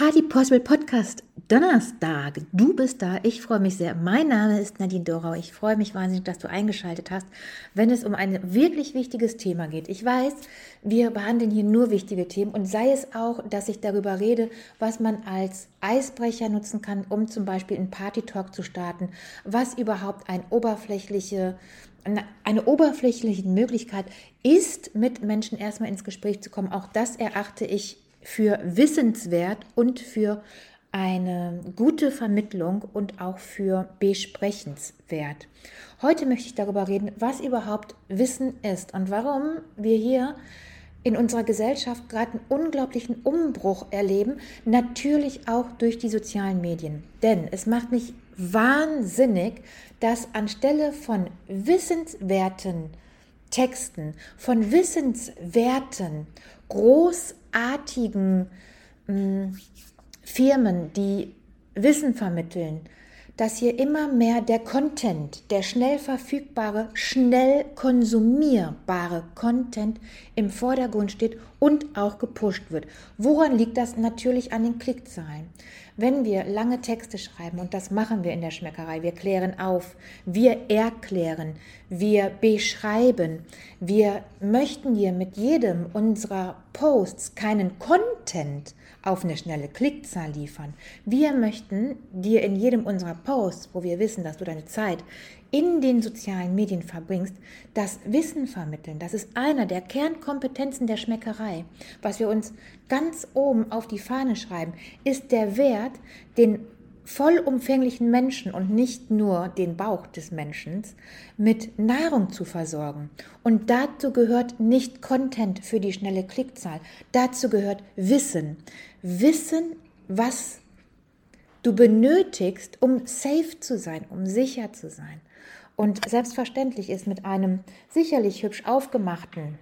Party Possible Podcast Donnerstag. Du bist da. Ich freue mich sehr. Mein Name ist Nadine Dorau. Ich freue mich wahnsinnig, dass du eingeschaltet hast, wenn es um ein wirklich wichtiges Thema geht. Ich weiß, wir behandeln hier nur wichtige Themen und sei es auch, dass ich darüber rede, was man als Eisbrecher nutzen kann, um zum Beispiel einen Party Talk zu starten, was überhaupt ein oberflächliche eine oberflächliche Möglichkeit ist, mit Menschen erstmal ins Gespräch zu kommen. Auch das erachte ich für wissenswert und für eine gute Vermittlung und auch für besprechenswert. Heute möchte ich darüber reden, was überhaupt Wissen ist und warum wir hier in unserer Gesellschaft gerade einen unglaublichen Umbruch erleben, natürlich auch durch die sozialen Medien. Denn es macht mich wahnsinnig, dass anstelle von wissenswerten Texten, von wissenswerten, großartigen mh, hm, Firmen, die Wissen vermitteln, dass hier immer mehr der Content, der schnell verfügbare, schnell konsumierbare Content im Vordergrund steht und auch gepusht wird. Woran liegt das? Natürlich an den Klickzahlen. Wenn wir lange Texte schreiben, und das machen wir in der Schmeckerei, wir klären auf, wir erklären, wir beschreiben, wir möchten hier mit jedem unserer Posts keinen Content auf eine schnelle Klickzahl liefern. Wir möchten dir in jedem unserer Posts, wo wir wissen, dass du deine Zeit in den sozialen Medien verbringst, das Wissen vermitteln. Das ist einer der Kernkompetenzen der Schmeckerei. Was wir uns ganz oben auf die Fahne schreiben, ist der Wert, den vollumfänglichen Menschen und nicht nur den Bauch des Menschen mit Nahrung zu versorgen. Und dazu gehört nicht Content für die schnelle Klickzahl. Dazu gehört Wissen. Wissen, was du benötigst, um safe zu sein, um sicher zu sein. Und selbstverständlich ist mit einem sicherlich hübsch aufgemachten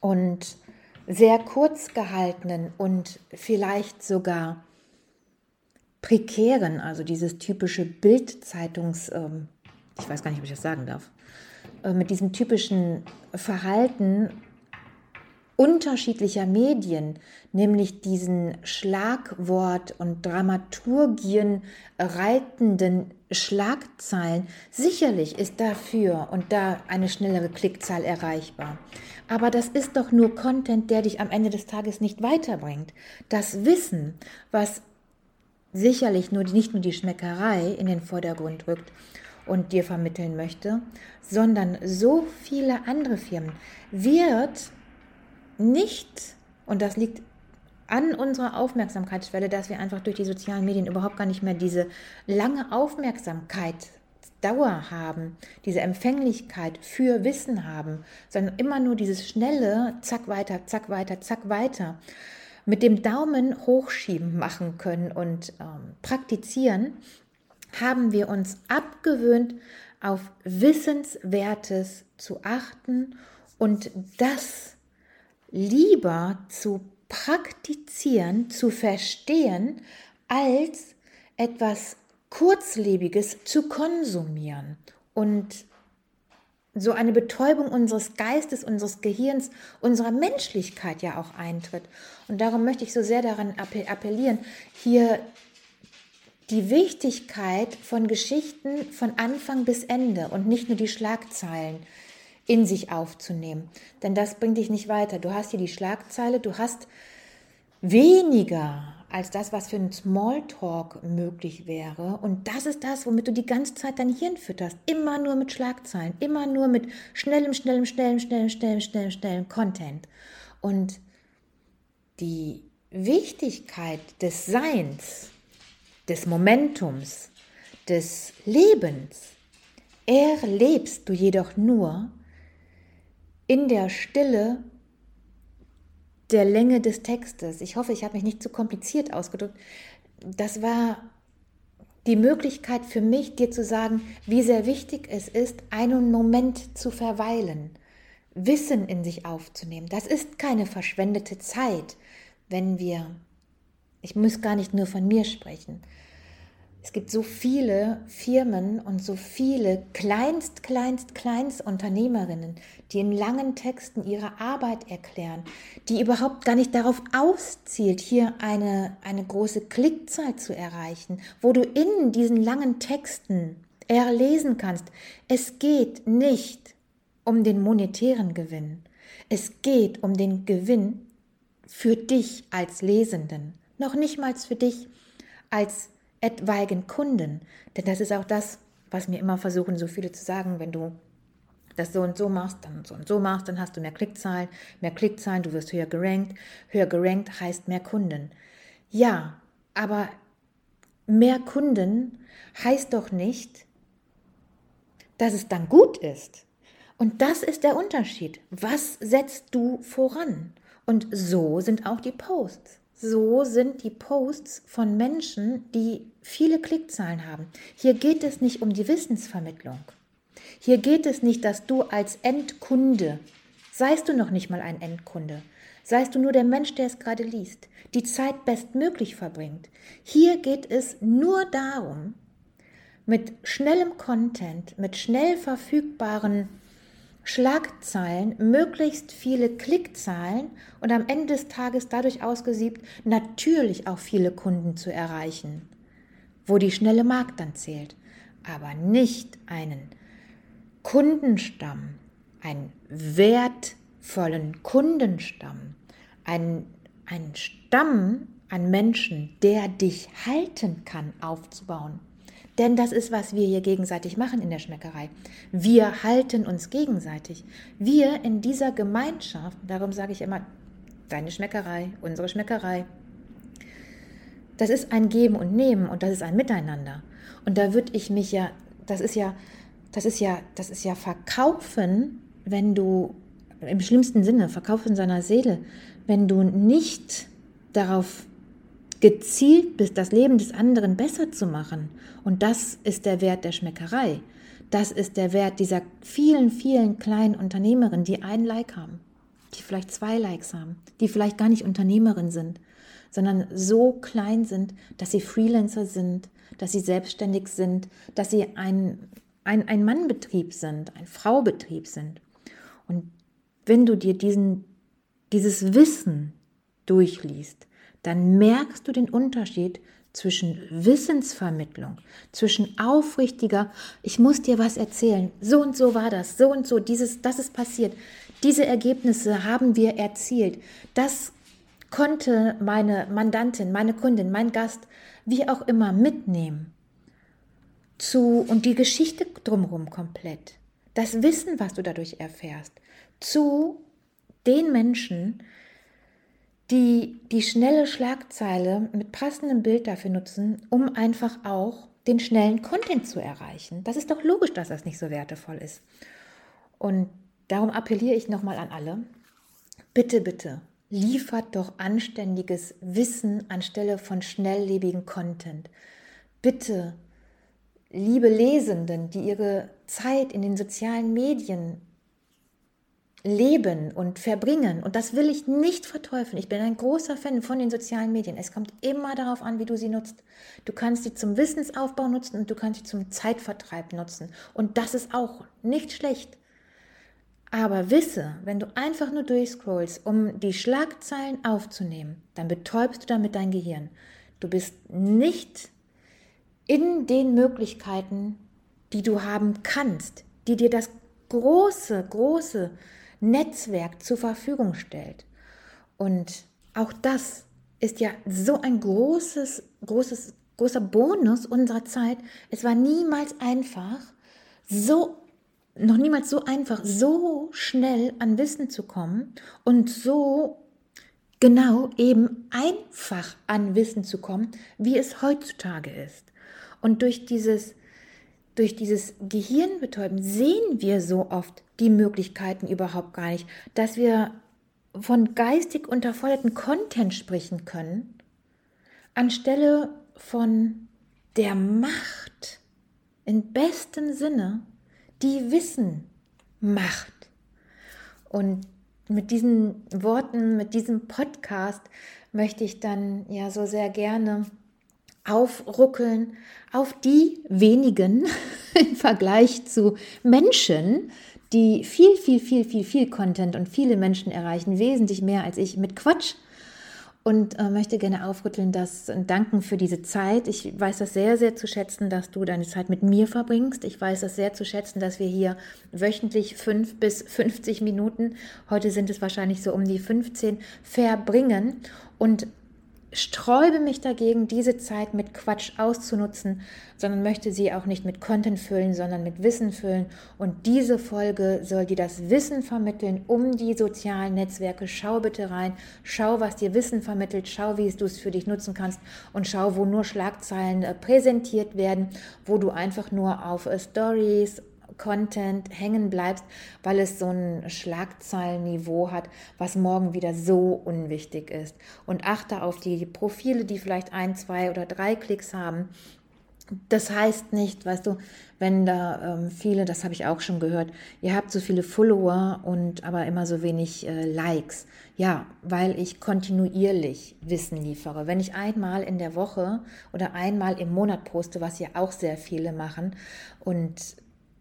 und sehr kurz gehaltenen und vielleicht sogar prekären, also dieses typische Bildzeitungs, ähm, ich weiß gar nicht, ob ich das sagen darf, äh, mit diesem typischen Verhalten unterschiedlicher Medien, nämlich diesen Schlagwort- und Dramaturgien reitenden Schlagzeilen. Sicherlich ist dafür und da eine schnellere Klickzahl erreichbar. Aber das ist doch nur Content, der dich am Ende des Tages nicht weiterbringt. Das Wissen, was sicherlich nur, nicht nur die Schmeckerei in den Vordergrund rückt und dir vermitteln möchte, sondern so viele andere Firmen, wird nicht, und das liegt an unserer Aufmerksamkeitsschwelle, dass wir einfach durch die sozialen Medien überhaupt gar nicht mehr diese lange Aufmerksamkeit Dauer haben, diese Empfänglichkeit für Wissen haben, sondern immer nur dieses schnelle Zack weiter, Zack weiter, Zack weiter mit dem Daumen hochschieben machen können und ähm, praktizieren, haben wir uns abgewöhnt, auf Wissenswertes zu achten und das lieber zu praktizieren, zu verstehen, als etwas Kurzlebiges zu konsumieren. Und so eine Betäubung unseres Geistes, unseres Gehirns, unserer Menschlichkeit ja auch eintritt. Und darum möchte ich so sehr daran appellieren, hier die Wichtigkeit von Geschichten von Anfang bis Ende und nicht nur die Schlagzeilen in sich aufzunehmen. Denn das bringt dich nicht weiter. Du hast hier die Schlagzeile, du hast weniger als das, was für ein Smalltalk möglich wäre. Und das ist das, womit du die ganze Zeit dein Hirn fütterst. Immer nur mit Schlagzeilen, immer nur mit schnellem, schnellem, schnellem, schnellem, schnellem, schnellem, schnellem Content. Und die Wichtigkeit des Seins, des Momentums, des Lebens erlebst du jedoch nur, in der Stille der Länge des Textes. Ich hoffe, ich habe mich nicht zu kompliziert ausgedrückt. Das war die Möglichkeit für mich, dir zu sagen, wie sehr wichtig es ist, einen Moment zu verweilen, Wissen in sich aufzunehmen. Das ist keine verschwendete Zeit, wenn wir, ich muss gar nicht nur von mir sprechen, es gibt so viele Firmen und so viele Kleinst, Kleinst, Kleinstunternehmerinnen, die in langen Texten ihre Arbeit erklären, die überhaupt gar nicht darauf auszielt, hier eine, eine große Klickzahl zu erreichen, wo du in diesen langen Texten erlesen kannst, es geht nicht um den monetären Gewinn. Es geht um den Gewinn für dich als Lesenden, noch nicht mal für dich als etwaigen Kunden. Denn das ist auch das, was mir immer versuchen, so viele zu sagen, wenn du das so und so machst, dann so und so machst, dann hast du mehr Klickzahlen, mehr Klickzahlen, du wirst höher gerankt. Höher gerankt heißt mehr Kunden. Ja, aber mehr Kunden heißt doch nicht, dass es dann gut ist. Und das ist der Unterschied. Was setzt du voran? Und so sind auch die Posts. So sind die Posts von Menschen, die viele Klickzahlen haben. Hier geht es nicht um die Wissensvermittlung. Hier geht es nicht, dass du als Endkunde, seist du noch nicht mal ein Endkunde, seist du nur der Mensch, der es gerade liest, die Zeit bestmöglich verbringt. Hier geht es nur darum, mit schnellem Content, mit schnell verfügbaren Schlagzeilen, möglichst viele Klickzahlen und am Ende des Tages dadurch ausgesiebt, natürlich auch viele Kunden zu erreichen, wo die schnelle Markt dann zählt, aber nicht einen Kundenstamm, einen wertvollen Kundenstamm, einen, einen Stamm an Menschen, der dich halten kann, aufzubauen. Denn das ist, was wir hier gegenseitig machen in der Schmeckerei. Wir halten uns gegenseitig. Wir in dieser Gemeinschaft, darum sage ich immer, deine Schmeckerei, unsere Schmeckerei, das ist ein Geben und Nehmen und das ist ein Miteinander. Und da würde ich mich ja, das ist ja, das ist ja, das ist ja verkaufen, wenn du im schlimmsten Sinne, verkaufen seiner Seele, wenn du nicht darauf gezielt bist, das Leben des anderen besser zu machen. Und das ist der Wert der Schmeckerei. Das ist der Wert dieser vielen, vielen kleinen Unternehmerinnen, die ein Like haben, die vielleicht zwei Likes haben, die vielleicht gar nicht Unternehmerin sind, sondern so klein sind, dass sie Freelancer sind, dass sie selbstständig sind, dass sie ein, ein, ein Mannbetrieb sind, ein Fraubetrieb sind. Und wenn du dir diesen, dieses Wissen durchliest, dann merkst du den Unterschied zwischen Wissensvermittlung, zwischen aufrichtiger, ich muss dir was erzählen, so und so war das, so und so, dieses, das ist passiert, diese Ergebnisse haben wir erzielt, das konnte meine Mandantin, meine Kundin, mein Gast, wie auch immer mitnehmen. Zu, und die Geschichte drumherum komplett, das Wissen, was du dadurch erfährst, zu den Menschen, die die schnelle Schlagzeile mit passendem Bild dafür nutzen, um einfach auch den schnellen Content zu erreichen. Das ist doch logisch, dass das nicht so wertevoll ist. Und darum appelliere ich nochmal an alle, bitte, bitte, liefert doch anständiges Wissen anstelle von schnelllebigen Content. Bitte, liebe Lesenden, die ihre Zeit in den sozialen Medien leben und verbringen. Und das will ich nicht verteufeln. Ich bin ein großer Fan von den sozialen Medien. Es kommt immer darauf an, wie du sie nutzt. Du kannst sie zum Wissensaufbau nutzen und du kannst sie zum Zeitvertreib nutzen. Und das ist auch nicht schlecht. Aber wisse, wenn du einfach nur durchscrollst, um die Schlagzeilen aufzunehmen, dann betäubst du damit dein Gehirn. Du bist nicht in den Möglichkeiten, die du haben kannst, die dir das große, große Netzwerk zur Verfügung stellt. Und auch das ist ja so ein großes, großes, großer Bonus unserer Zeit. Es war niemals einfach, so, noch niemals so einfach, so schnell an Wissen zu kommen und so genau eben einfach an Wissen zu kommen, wie es heutzutage ist. Und durch dieses, durch dieses Gehirnbetäuben sehen wir so oft die Möglichkeiten überhaupt gar nicht, dass wir von geistig unterforderten Content sprechen können, anstelle von der Macht in bestem Sinne, die Wissen macht. Und mit diesen Worten, mit diesem Podcast möchte ich dann ja so sehr gerne aufruckeln auf die wenigen im Vergleich zu Menschen, die viel, viel, viel, viel, viel Content und viele Menschen erreichen, wesentlich mehr als ich mit Quatsch und äh, möchte gerne aufrütteln, das und danken für diese Zeit. Ich weiß das sehr, sehr zu schätzen, dass du deine Zeit mit mir verbringst. Ich weiß das sehr zu schätzen, dass wir hier wöchentlich fünf bis 50 Minuten, heute sind es wahrscheinlich so um die 15, verbringen. Und sträube mich dagegen, diese Zeit mit Quatsch auszunutzen, sondern möchte sie auch nicht mit Content füllen, sondern mit Wissen füllen. Und diese Folge soll dir das Wissen vermitteln um die sozialen Netzwerke. Schau bitte rein, schau, was dir Wissen vermittelt, schau, wie du es für dich nutzen kannst und schau, wo nur Schlagzeilen äh, präsentiert werden, wo du einfach nur auf äh, Stories Content hängen bleibst, weil es so ein Schlagzeilenniveau hat, was morgen wieder so unwichtig ist. Und achte auf die Profile, die vielleicht ein, zwei oder drei Klicks haben. Das heißt nicht, weißt du, wenn da ähm, viele, das habe ich auch schon gehört, ihr habt so viele Follower und aber immer so wenig äh, Likes. Ja, weil ich kontinuierlich Wissen liefere. Wenn ich einmal in der Woche oder einmal im Monat poste, was ja auch sehr viele machen und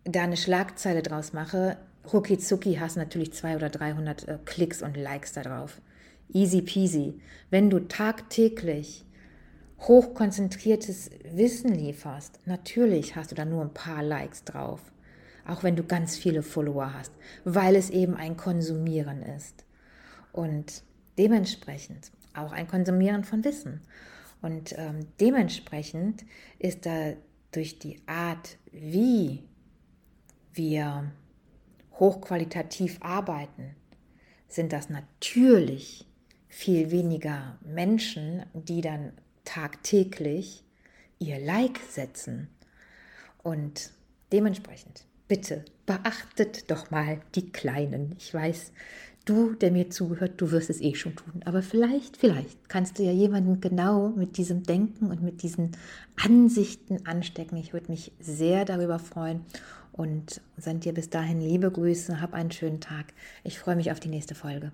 da eine Schlagzeile draus mache, rucki zucki hast natürlich 200 oder 300 äh, Klicks und Likes da drauf. Easy peasy. Wenn du tagtäglich hochkonzentriertes Wissen lieferst, natürlich hast du da nur ein paar Likes drauf. Auch wenn du ganz viele Follower hast, weil es eben ein Konsumieren ist. Und dementsprechend auch ein Konsumieren von Wissen. Und ähm, dementsprechend ist da durch die Art, wie wir hochqualitativ arbeiten, sind das natürlich viel weniger Menschen, die dann tagtäglich ihr Like setzen. Und dementsprechend, bitte beachtet doch mal die Kleinen. Ich weiß, du, der mir zuhört, du wirst es eh schon tun. Aber vielleicht, vielleicht kannst du ja jemanden genau mit diesem Denken und mit diesen Ansichten anstecken. Ich würde mich sehr darüber freuen und sende dir bis dahin liebe Grüße. Hab einen schönen Tag. Ich freue mich auf die nächste Folge.